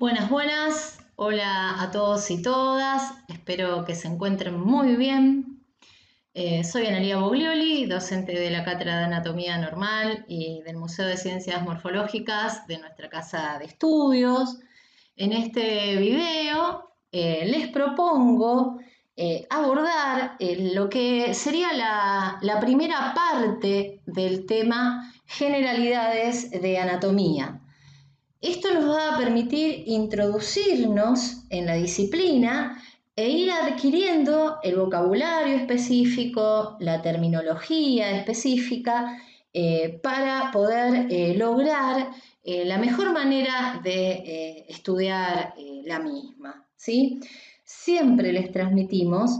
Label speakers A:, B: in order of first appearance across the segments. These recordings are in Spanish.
A: Buenas, buenas. Hola a todos y todas. Espero que se encuentren muy bien. Eh, soy Analia Boglioli, docente de la Cátedra de Anatomía Normal y del Museo de Ciencias Morfológicas de nuestra casa de estudios. En este video eh, les propongo eh, abordar lo que sería la primera parte del tema generalidades de anatomía. Esto nos va a permitir introducirnos en la disciplina e ir adquiriendo el vocabulario específico, la terminología específica, eh, para poder eh, lograr eh, la mejor manera de estudiar la misma. ¿sí? Siempre les transmitimos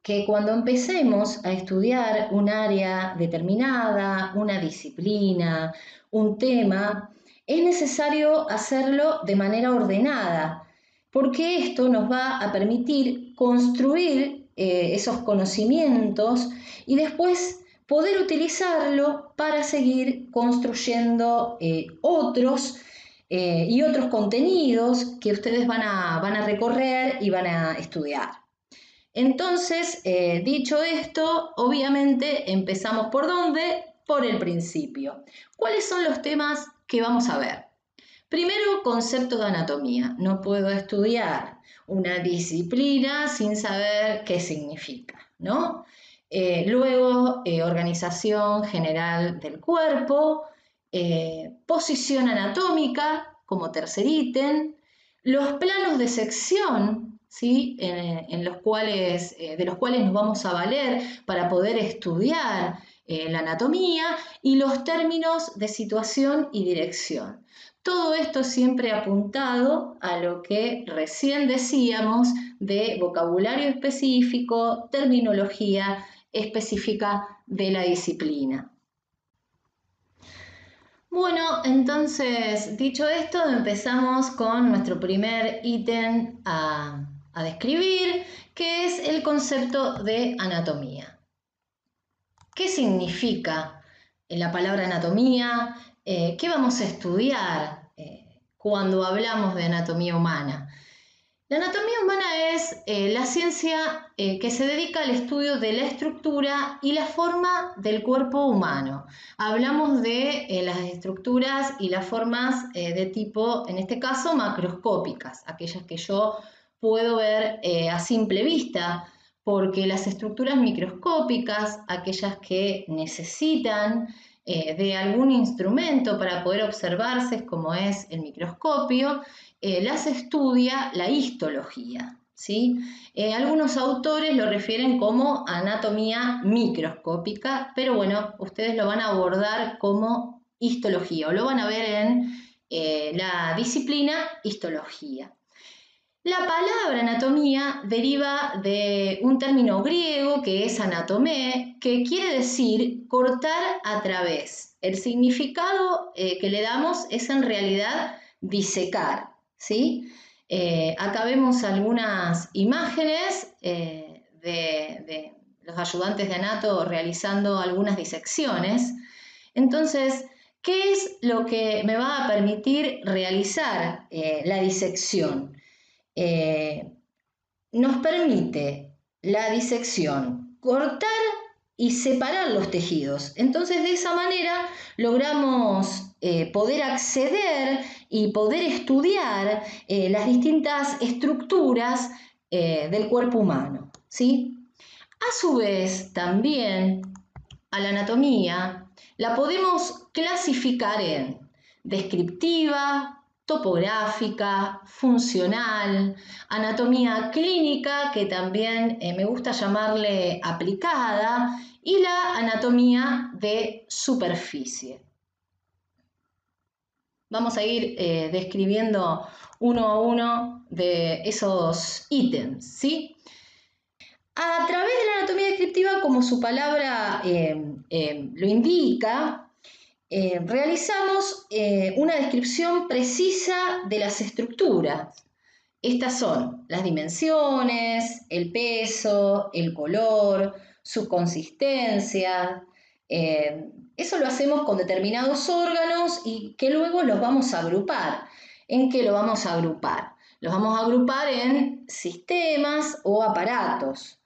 A: que cuando empecemos a estudiar un área determinada, una disciplina, un tema, es necesario hacerlo de manera ordenada, porque esto nos va a permitir construir eh, esos conocimientos y después poder utilizarlo para seguir construyendo eh, otros eh, y otros contenidos que ustedes van a, van a, recorrer y van a estudiar. Entonces, dicho esto, obviamente empezamos por dónde? Por el principio. ¿Cuáles son los temas ¿Qué vamos a ver? Primero, concepto de anatomía. No puedo estudiar una disciplina sin saber qué significa, ¿no? Eh, luego, eh, organización general del cuerpo, eh, posición anatómica como tercer ítem, los planos de sección, ¿sí? En, los cuales, de los cuales nos vamos a valer para poder estudiar eh, la anatomía y los términos de situación y dirección. Todo esto siempre apuntado a lo que recién decíamos de vocabulario específico, terminología específica de la disciplina. Bueno, entonces, dicho esto, empezamos con nuestro primer ítem a describir, que es el concepto de anatomía. ¿Qué significa eh, la palabra anatomía? Eh, ¿Qué vamos a estudiar eh, cuando hablamos de anatomía humana? La anatomía humana es la ciencia que se dedica al estudio de la estructura y la forma del cuerpo humano. Hablamos de las estructuras y las formas de tipo, en este caso, macroscópicas, aquellas que yo puedo ver a simple vista, porque las estructuras microscópicas, aquellas que necesitan eh, de algún instrumento para poder observarse, como es el microscopio, eh, las estudia la histología. ¿sí? Eh, algunos autores lo refieren como anatomía microscópica, pero bueno, ustedes lo van a abordar como histología o lo van a ver en la disciplina histología. La palabra anatomía deriva de un término griego que es anatomé, que quiere decir cortar a través. El significado eh, que le damos es en realidad disecar. ¿sí? Eh, acá vemos algunas imágenes eh, de, de, los ayudantes de anato realizando algunas disecciones. Entonces, ¿qué es lo que me va a permitir realizar la disección? Eh, nos permite la disección cortar y separar los tejidos. Entonces, de esa manera logramos eh, poder acceder y poder estudiar eh, las distintas estructuras del cuerpo humano. ¿sí? A su vez, también a la anatomía la podemos clasificar en descriptiva, topográfica, funcional, anatomía clínica, que también eh, me gusta llamarle aplicada, y la anatomía de superficie. Vamos a ir eh, describiendo uno a uno de esos ítems, ¿sí? A través de la anatomía descriptiva, como su palabra eh, lo indica, eh, realizamos eh, una descripción precisa de las estructuras. Estas son las dimensiones, el peso, el color, su consistencia. Eh, eso lo hacemos con determinados órganos y que luego los vamos a agrupar. en qué lo vamos a agrupar. Los vamos a agrupar en sistemas o aparatos.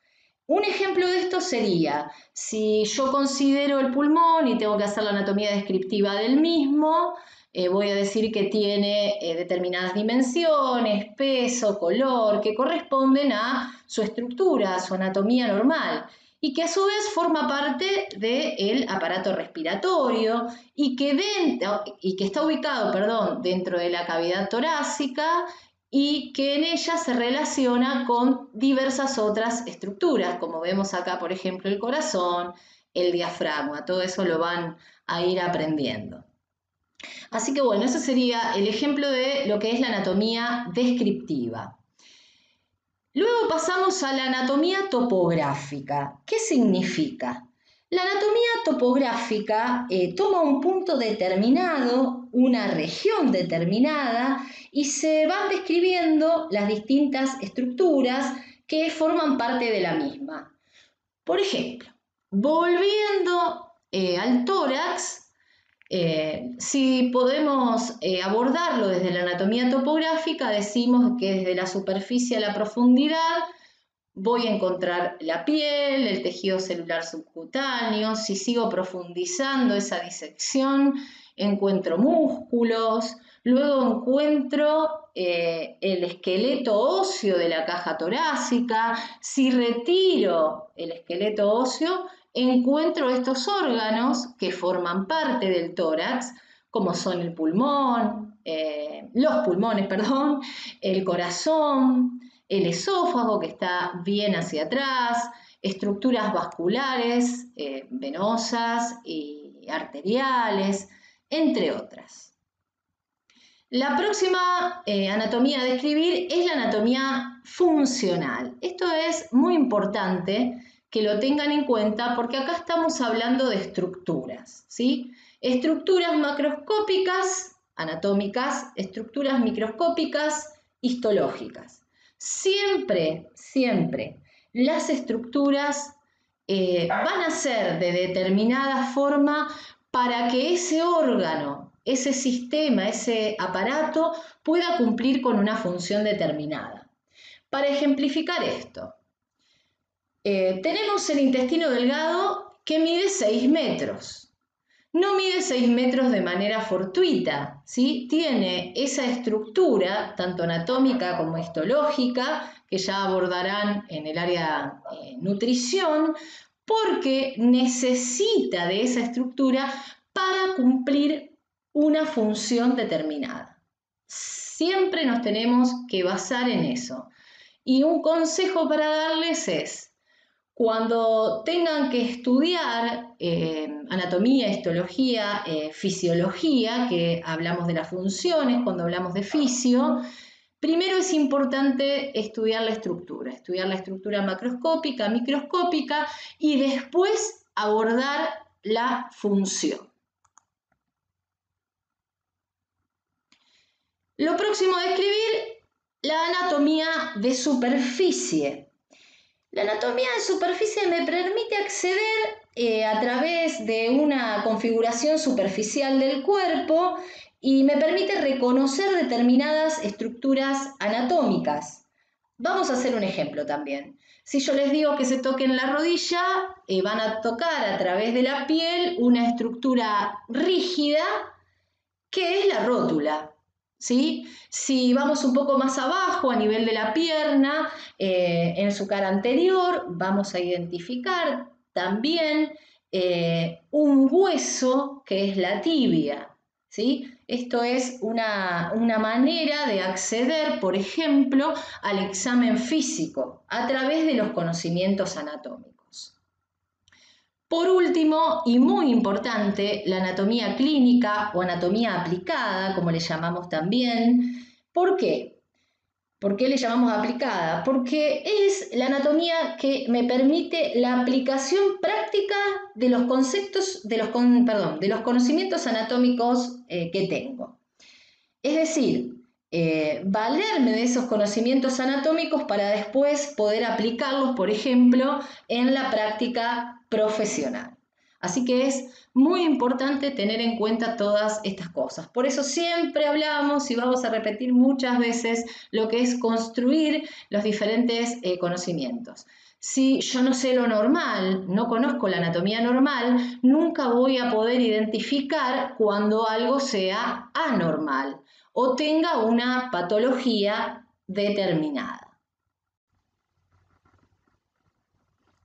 A: Un ejemplo de esto sería, si yo considero el pulmón y tengo que hacer la anatomía descriptiva del mismo, eh, voy a decir que tiene eh, determinadas dimensiones, peso, color, que corresponden a su estructura, a su anatomía normal y que a su vez forma parte del aparato respiratorio y que, y que está ubicado perdón, dentro de la cavidad torácica y que en ella se relaciona con diversas otras estructuras, como vemos acá, por ejemplo, el corazón, el diafragma, todo eso lo van a ir aprendiendo. Así que bueno, ese sería el ejemplo de lo que es la anatomía descriptiva. Luego pasamos a la anatomía topográfica. ¿Qué significa? La anatomía topográfica eh, toma un punto determinado, una región determinada, y se van describiendo las distintas estructuras que forman parte de la misma. Por ejemplo, volviendo eh, al tórax, eh, si podemos abordarlo desde la anatomía topográfica, decimos que desde la superficie a la profundidad voy a encontrar la piel, el tejido celular subcutáneo, si sigo profundizando esa disección, encuentro músculos, luego encuentro eh, el esqueleto óseo de la caja torácica, si retiro el esqueleto óseo, encuentro estos órganos que forman parte del tórax, como son el pulmón, eh, los pulmones, perdón, el corazón, el esófago que está bien hacia atrás, estructuras vasculares, eh, venosas y arteriales, entre otras. La próxima eh, anatomía a describir es la anatomía funcional. Esto es muy importante que lo tengan en cuenta porque acá estamos hablando de estructuras, ¿sí? Estructuras macroscópicas, anatómicas, estructuras microscópicas, histológicas. Siempre, siempre, las estructuras eh, van a ser de determinada forma para que ese órgano, ese sistema, ese aparato pueda cumplir con una función determinada. Para ejemplificar esto, eh, tenemos el intestino delgado que mide 6 metros no mide 6 metros de manera fortuita, ¿sí? tiene esa estructura, tanto anatómica como histológica, que ya abordarán en el área eh, nutrición, porque necesita de esa estructura para cumplir una función determinada. Siempre nos tenemos que basar en eso. Y un consejo para darles es, cuando tengan que estudiar eh, anatomía, histología, eh, fisiología, que hablamos de las funciones cuando hablamos de fisio, primero es importante estudiar la estructura, estudiar la estructura macroscópica, microscópica y después abordar la función. Lo próximo a describir, la anatomía de superficie. La anatomía de superficie me permite acceder eh, a través de una configuración superficial del cuerpo y me permite reconocer determinadas estructuras anatómicas. Vamos a hacer un ejemplo también. Si yo les digo que se toquen la rodilla, eh, van a tocar a través de la piel una estructura rígida que es la rótula. Si vamos un poco más abajo a nivel de la pierna, eh, en su cara anterior, vamos a identificar también eh, un hueso que es la tibia. ¿sí? Esto es una, una manera de acceder, por ejemplo, al examen físico a través de los conocimientos anatómicos. Por último, y muy importante, la anatomía clínica o anatomía aplicada, como le llamamos también. ¿Por qué? ¿Por qué le llamamos aplicada? Porque es la anatomía que me permite la aplicación práctica de los conceptos, de los, perdón, de los conocimientos anatómicos eh, que tengo. Es decir, eh, valerme de esos conocimientos anatómicos para después poder aplicarlos, por ejemplo, en la práctica profesional. Así que es muy importante tener en cuenta todas estas cosas. Por eso siempre hablamos y vamos a repetir muchas veces lo que es construir los diferentes eh, conocimientos. Si yo no sé lo normal, no conozco la anatomía normal, nunca voy a poder identificar cuando algo sea anormal o tenga una patología determinada.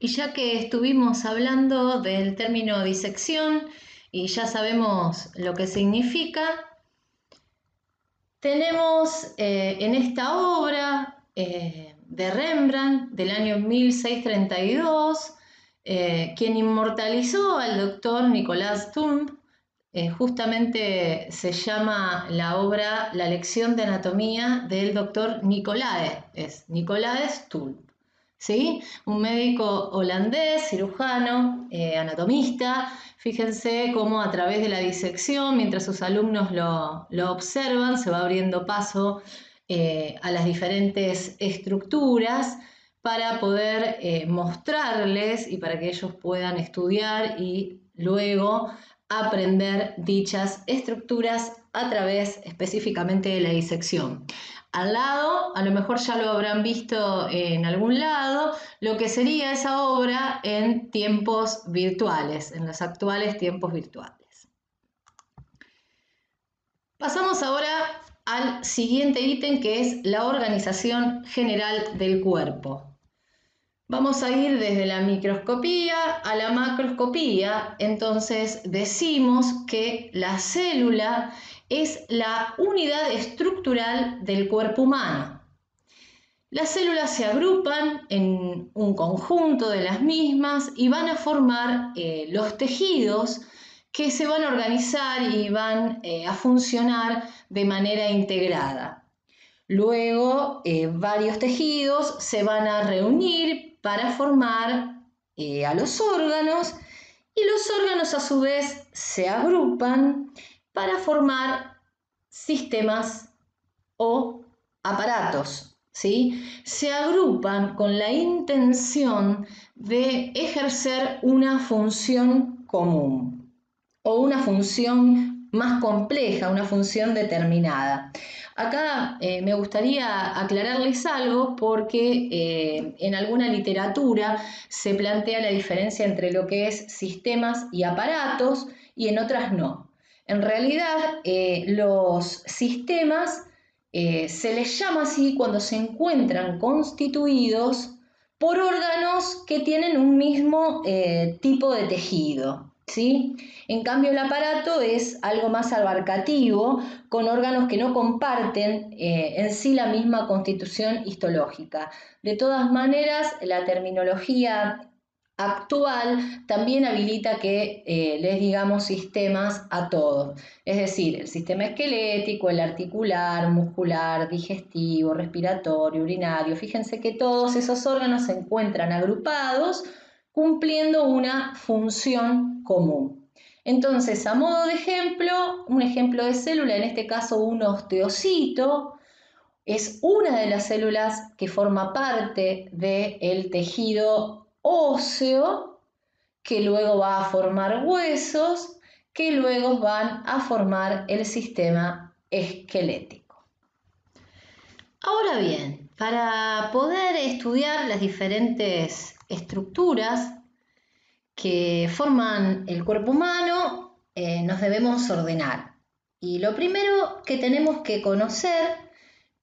A: Y ya que estuvimos hablando del término disección y ya sabemos lo que significa, tenemos eh, en esta obra eh, de Rembrandt del año 1632, eh, quien inmortalizó al doctor Nicolás Tumb, justamente se llama la obra La lección de anatomía del doctor Nicolae, es Nicolaes Tumb. ¿Sí? Un médico holandés, cirujano, eh, anatomista. Fíjense cómo a través de la disección, mientras sus alumnos lo, observan, se va abriendo paso eh, a las diferentes estructuras para poder eh, mostrarles y para que ellos puedan estudiar y luego aprender dichas estructuras a través específicamente de la disección al lado, a lo mejor ya lo habrán visto en algún lado, lo que sería esa obra en tiempos virtuales, en los actuales tiempos virtuales. Pasamos ahora al siguiente ítem que es la organización general del cuerpo. Vamos a ir desde la microscopía a la macroscopía, entonces decimos que la célula es la unidad estructural del cuerpo humano. Las células se agrupan en un conjunto de las mismas y van a formar eh, los tejidos que se van a organizar y van eh, a funcionar de manera integrada. Luego, eh, varios tejidos se van a reunir para formar a los órganos y los órganos a su vez se agrupan para formar sistemas o aparatos. ¿sí? Se agrupan con la intención de ejercer una función común o una función más compleja, una función determinada. Acá eh, me gustaría aclararles algo porque eh, en alguna literatura se plantea la diferencia entre lo que es sistemas y aparatos y en otras no. En realidad, eh, los sistemas se les llama así cuando se encuentran constituidos por órganos que tienen un mismo tipo de tejido. ¿Sí? En cambio, el aparato es algo más abarcativo, con órganos que no comparten en sí la misma constitución histológica. De todas maneras, la terminología actual también habilita que eh, les digamos sistemas a todos, es decir, el sistema esquelético, el articular, muscular, digestivo, respiratorio, urinario. Fíjense que todos esos órganos se encuentran agrupados cumpliendo una función común. Entonces, a modo de ejemplo, un ejemplo de célula, en este caso un osteocito, es una de las células que forma parte del tejido óseo que luego va a formar huesos que luego van a formar el sistema esquelético. Ahora bien, para poder estudiar las diferentes estructuras que forman el cuerpo humano, eh, nos debemos ordenar. Y lo primero que tenemos que conocer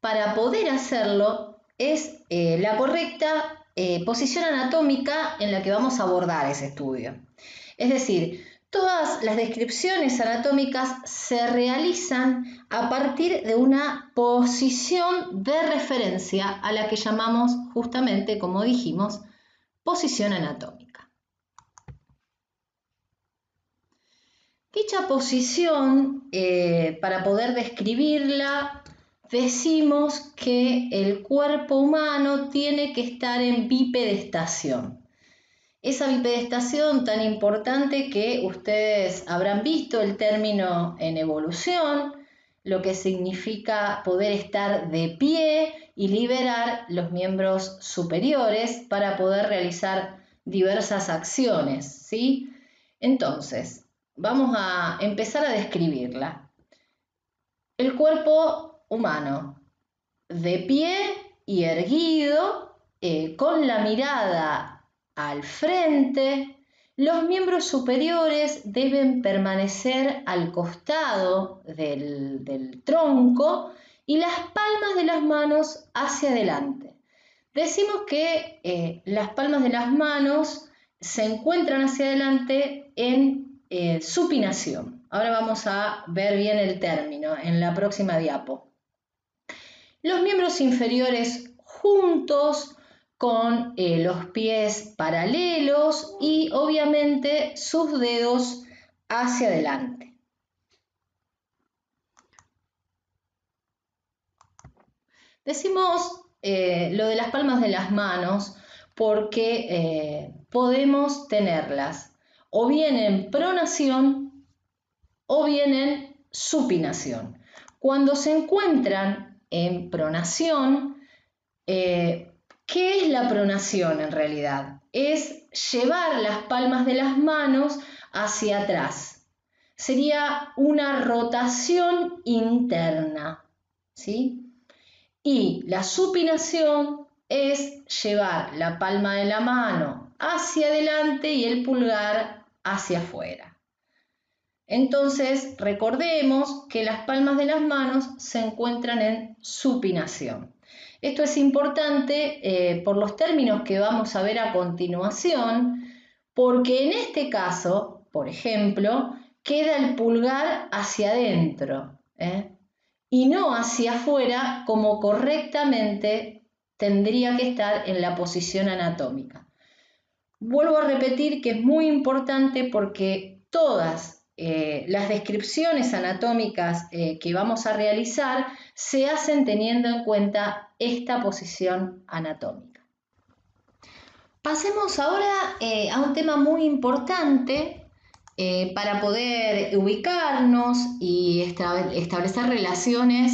A: para poder hacerlo es eh, la correcta eh, posición anatómica en la que vamos a abordar ese estudio. Es decir, todas las descripciones anatómicas se realizan a partir de una posición de referencia a la que llamamos justamente, como dijimos, posición anatómica. Dicha posición, eh, para poder describirla, decimos que el cuerpo humano tiene que estar en bipedestación. Esa bipedestación tan importante que ustedes habrán visto el término en evolución, lo que significa poder estar de pie y liberar los miembros superiores para poder realizar diversas acciones, ¿sí? Entonces, vamos a empezar a describirla. El cuerpo humano, de pie y erguido, eh, con la mirada al frente, los miembros superiores deben permanecer al costado del, tronco y las palmas de las manos hacia adelante. Decimos que eh, las palmas de las manos se encuentran hacia adelante en eh, supinación. Ahora vamos a ver bien el término en la próxima diapo. Los miembros inferiores juntos con eh, los pies paralelos y obviamente sus dedos hacia adelante. Decimos eh, lo de las palmas de las manos porque podemos tenerlas o bien en pronación o bien en supinación. Cuando se encuentran en pronación, eh, ¿qué es la pronación en realidad? Es llevar las palmas de las manos hacia atrás. Sería una rotación interna, ¿sí? Y la supinación es llevar la palma de la mano hacia adelante y el pulgar hacia afuera. Entonces, recordemos que las palmas de las manos se encuentran en supinación. Esto es importante eh, por los términos que vamos a ver a continuación, porque en este caso, por ejemplo, queda el pulgar hacia adentro ¿eh? y no hacia afuera como correctamente tendría que estar en la posición anatómica. Vuelvo a repetir que es muy importante porque todas eh, las descripciones anatómicas eh, que vamos a realizar se hacen teniendo en cuenta esta posición anatómica. Pasemos ahora eh, a un tema muy importante para poder ubicarnos y establecer relaciones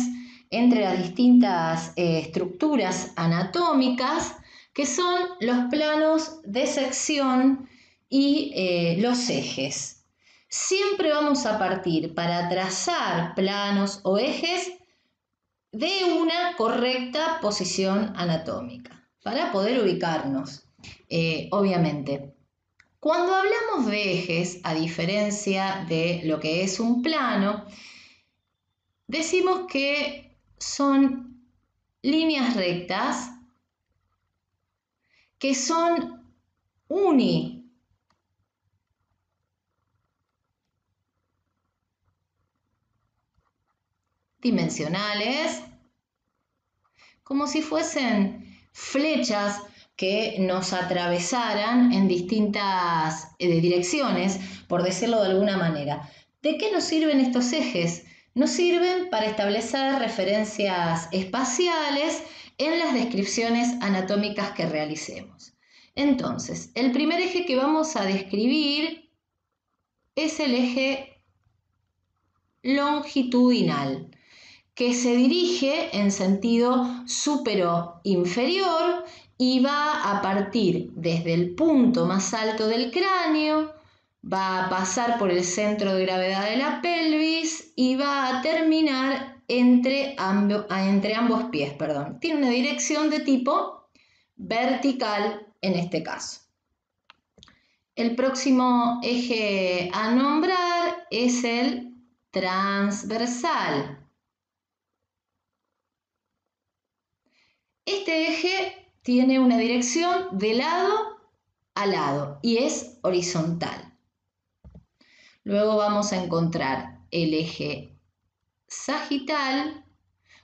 A: entre las distintas estructuras anatómicas que son los planos de sección y eh, los ejes. Siempre vamos a partir para trazar planos o ejes de una correcta posición anatómica para poder ubicarnos, eh, obviamente. Cuando hablamos de ejes, a diferencia de lo que es un plano, decimos que son líneas rectas que son unidimensionales, como si fuesen flechas que nos atravesaran en distintas eh, direcciones, por decirlo de alguna manera. ¿De qué nos sirven estos ejes? nos sirven para establecer referencias espaciales en las descripciones anatómicas que realicemos. Entonces, el primer eje que vamos a describir es el eje longitudinal, que se dirige en sentido supero-inferior y va a partir desde el punto más alto del cráneo va a pasar por el centro de gravedad de la pelvis y va a terminar entre, entre ambos pies. Perdón. Tiene una dirección de tipo vertical en este caso. El próximo eje a nombrar es el transversal. Este eje tiene una dirección de lado a lado y es horizontal. Luego vamos a encontrar el eje sagital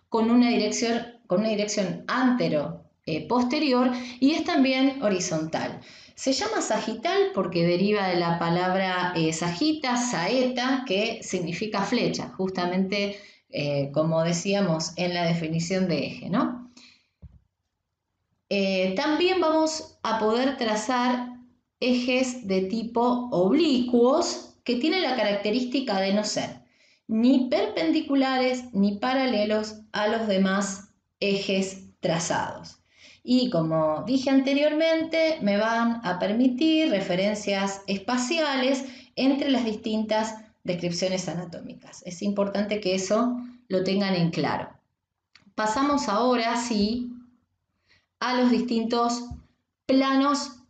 A: con una dirección, con una dirección antero eh, y es también horizontal. Se llama sagital porque deriva de la palabra eh, sagita, saeta, que significa flecha, justamente eh, como decíamos en la definición de eje, ¿no? también vamos a poder trazar ejes de tipo oblicuos que tienen la característica de no ser ni perpendiculares ni paralelos a los demás ejes trazados. Y como dije anteriormente, me van a permitir referencias espaciales entre las distintas descripciones anatómicas. Es importante que eso lo tengan en claro. Pasamos ahora, sí, a los distintos planos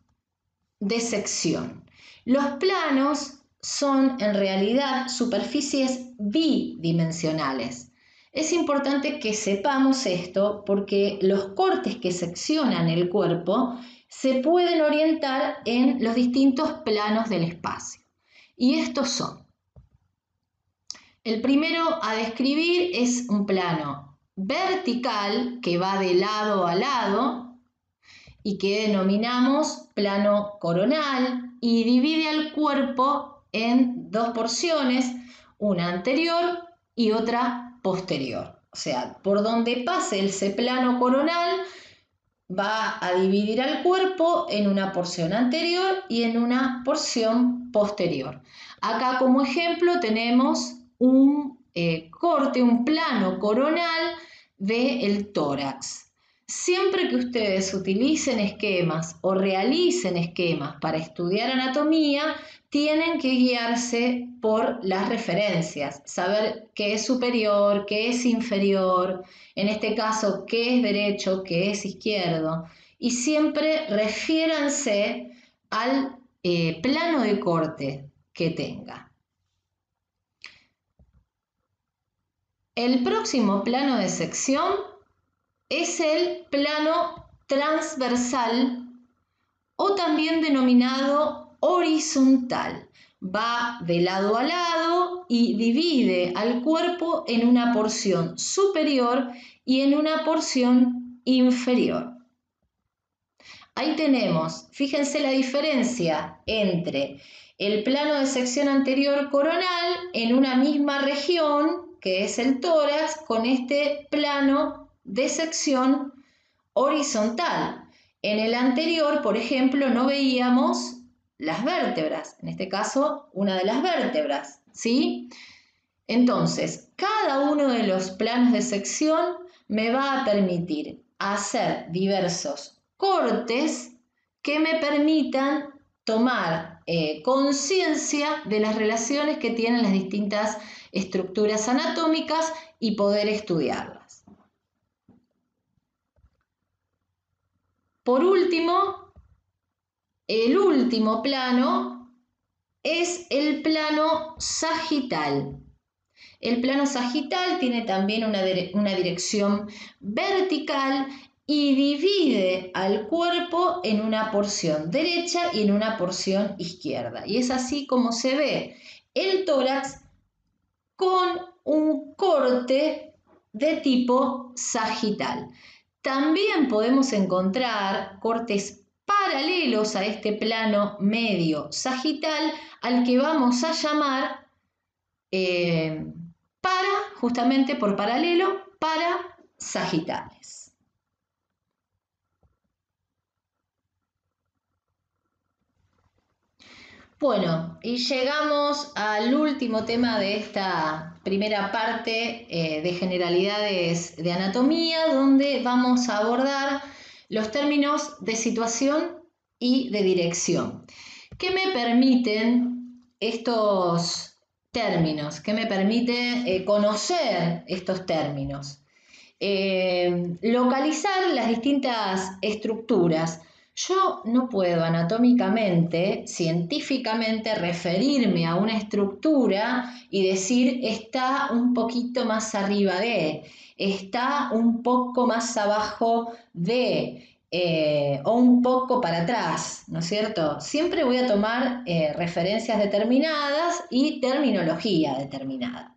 A: de sección. Los planos son en realidad superficies bidimensionales. Es importante que sepamos esto porque los cortes que seccionan el cuerpo se pueden orientar en los distintos planos del espacio. Y estos son. El primero a describir es un plano vertical que va de lado a lado y que denominamos plano coronal y divide al cuerpo en dos porciones, una anterior y otra posterior. O sea, por donde pase ese plano coronal va a dividir al cuerpo en una porción anterior y en una porción posterior. Acá como ejemplo tenemos un eh, corte, un plano coronal del tórax. Siempre que ustedes utilicen esquemas o realicen esquemas para estudiar anatomía, tienen que guiarse por las referencias, saber qué es superior, qué es inferior, en este caso qué es derecho, qué es izquierdo, y siempre refiéranse al eh, plano de corte que tenga. El próximo plano de sección es el plano transversal o también denominado horizontal. Va de lado a lado y divide al cuerpo en una porción superior y en una porción inferior. Ahí tenemos, fíjense la diferencia entre el plano de sección anterior coronal en una misma región, que es el tórax, con este plano de sección horizontal. En el anterior, por ejemplo, no veíamos las vértebras, en este caso una de las vértebras, ¿sí? Entonces, cada uno de los planos de sección me va a permitir hacer diversos cortes que me permitan tomar eh, conciencia de las relaciones que tienen las distintas estructuras anatómicas y poder estudiarlas. Por último, el último plano es el plano sagital. El plano sagital tiene también una, dirección vertical y divide al cuerpo en una porción derecha y en una porción izquierda. Y es así como se ve el tórax con un corte de tipo sagital. También podemos encontrar cortes paralelos a este plano medio sagital al que vamos a llamar eh, para, justamente por paralelo, para sagitales. Bueno, y llegamos al último tema de esta primera parte eh, de generalidades de anatomía, donde vamos a abordar los términos de situación y de dirección. ¿Qué me permiten estos términos? ¿Qué me permite eh, conocer estos términos? Eh, localizar las distintas estructuras yo no puedo anatómicamente, científicamente, referirme a una estructura y decir está un poquito más arriba de, está un poco más abajo de, eh, o un poco para atrás, ¿no es cierto? Siempre voy a tomar eh, referencias determinadas y terminología determinada.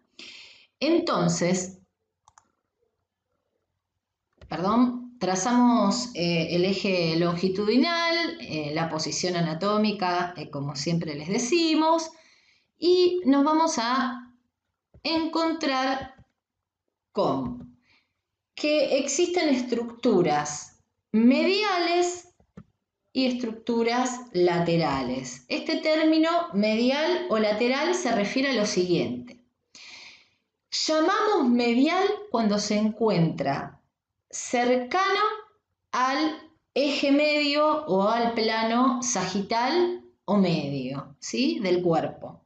A: Entonces, perdón, Trazamos eh, el eje longitudinal, eh, la posición anatómica, eh, como siempre les decimos, y nos vamos a encontrar con que existen estructuras mediales y estructuras laterales. Este término medial o lateral se refiere a lo siguiente. Llamamos medial cuando se encuentra cercano al eje medio o al plano sagital o medio, ¿sí? Del cuerpo.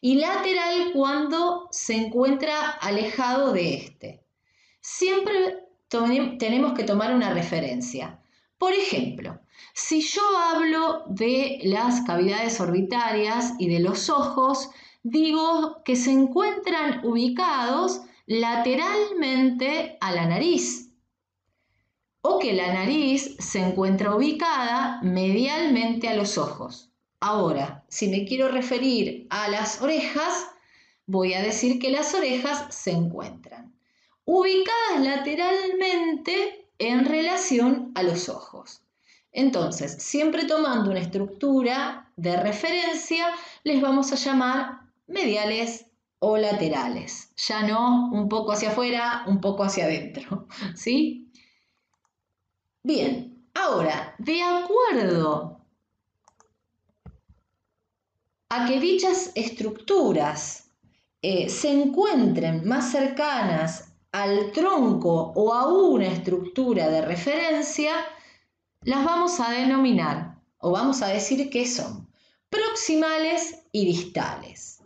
A: Y lateral cuando se encuentra alejado de este. Siempre tenemos que tomar una referencia. Por ejemplo, si yo hablo de las cavidades orbitarias y de los ojos, digo que se encuentran ubicados lateralmente a la nariz o que la nariz se encuentra ubicada medialmente a los ojos. Ahora, si me quiero referir a las orejas, voy a decir que las orejas se encuentran ubicadas lateralmente en relación a los ojos. Entonces, siempre tomando una estructura de referencia, les vamos a llamar mediales o laterales. Ya no un poco hacia afuera, un poco hacia adentro. ¿Sí? Bien, ahora, de acuerdo a que dichas estructuras eh, se encuentren más cercanas al tronco o a una estructura de referencia, las vamos a denominar o vamos a decir que son proximales y distales.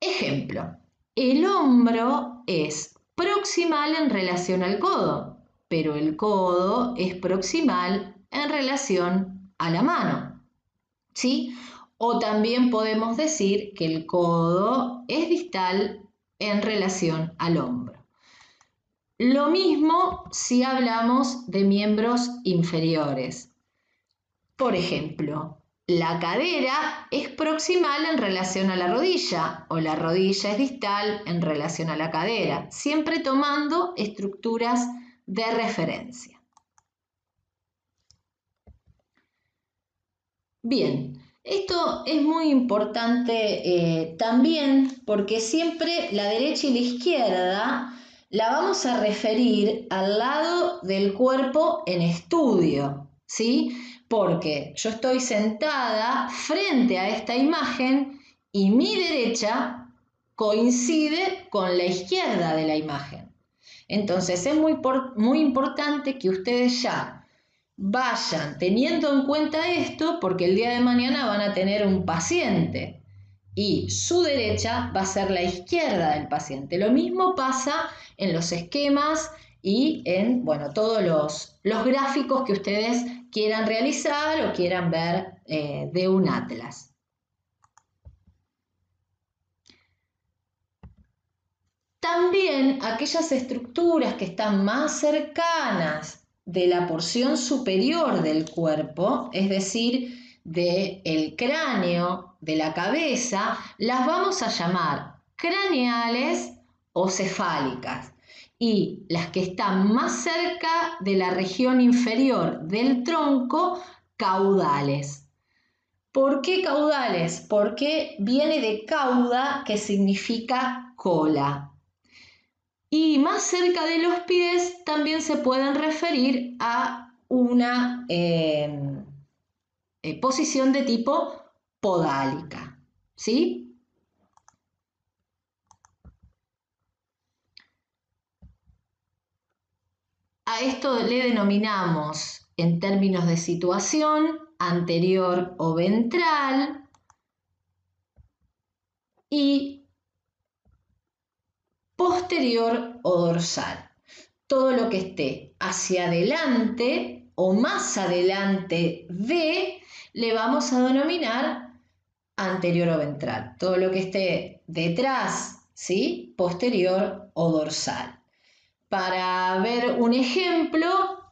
A: Ejemplo, el hombro es proximal en relación al codo, pero el codo es proximal en relación a la mano. ¿Sí? O también podemos decir que el codo es distal en relación al hombro. Lo mismo si hablamos de miembros inferiores. Por ejemplo, la cadera es proximal en relación a la rodilla o la rodilla es distal en relación a la cadera, siempre tomando estructuras de referencia. Bien, esto es muy importante eh, también porque siempre la derecha y la izquierda la vamos a referir al lado del cuerpo en estudio, ¿sí? Porque yo estoy sentada frente a esta imagen y mi derecha coincide con la izquierda de la imagen. Entonces es muy, muy importante que ustedes ya vayan teniendo en cuenta esto porque el día de mañana van a tener un paciente y su derecha va a ser la izquierda del paciente. Lo mismo pasa en los esquemas y en bueno, todos los, los gráficos que ustedes quieran realizar o quieran ver eh, de un atlas. También aquellas estructuras que están más cercanas de la porción superior del cuerpo, es decir, del el cráneo, de la cabeza, las vamos a llamar craneales o cefálicas. Y las que están más cerca de la región inferior del tronco, caudales. ¿Por qué caudales? Porque viene de cauda, que significa cola. Y más cerca de los pies también se pueden referir a una em, eh, posición de tipo podálica. ¿Sí? A esto le denominamos en términos de situación anterior o ventral y posterior o dorsal. Todo lo que esté hacia adelante o más adelante de, le vamos a denominar anterior o ventral. Todo lo que esté detrás, ¿sí? Posterior o dorsal. Para ver un ejemplo,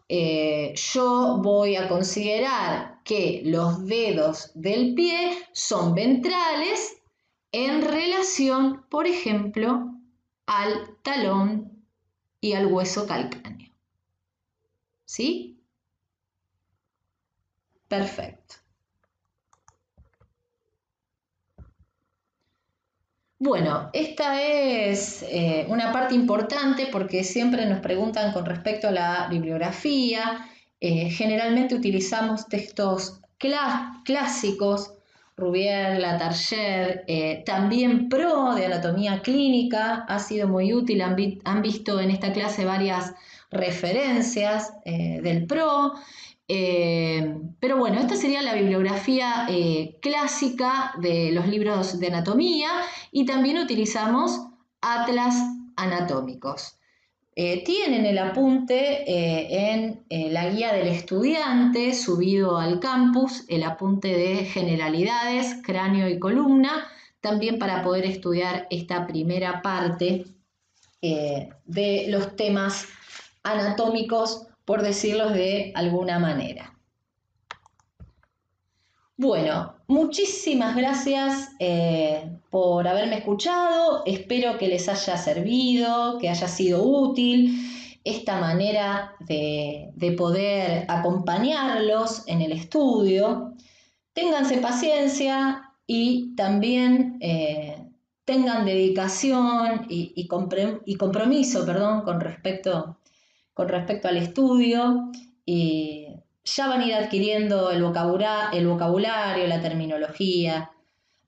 A: eh, yo voy a considerar que los dedos del pie son ventrales en relación, por ejemplo, al talón y al hueso calcáneo. ¿Sí? Perfecto. Bueno, esta es eh, una parte importante porque siempre nos preguntan con respecto a la bibliografía. Eh, generalmente utilizamos textos clásicos Rubier, Latarger, eh, también PRO de anatomía clínica, ha sido muy útil, han, visto en esta clase varias referencias eh, del PRO. Eh, pero bueno, esta sería la bibliografía eh, clásica de los libros de anatomía y también utilizamos atlas anatómicos. Eh, tienen el apunte en la guía del estudiante subido al campus, el apunte de generalidades, cráneo y columna, también para poder estudiar esta primera parte de los temas anatómicos por decirlos de alguna manera. Bueno, muchísimas gracias eh, por haberme escuchado, espero que les haya servido, que haya sido útil esta manera de, poder acompañarlos en el estudio. Ténganse paciencia y también eh, tengan dedicación y, y compromiso perdón, con respecto con respecto al estudio y ya van a ir adquiriendo el, vocabula el vocabulario, la terminología.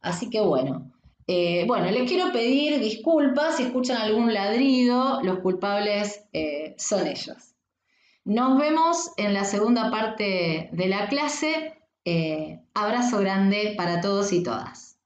A: Así que bueno, eh, bueno, les quiero pedir disculpas si escuchan algún ladrido, los culpables eh, son ellos. Nos vemos en la segunda parte de la clase. Eh, abrazo grande para todos y todas.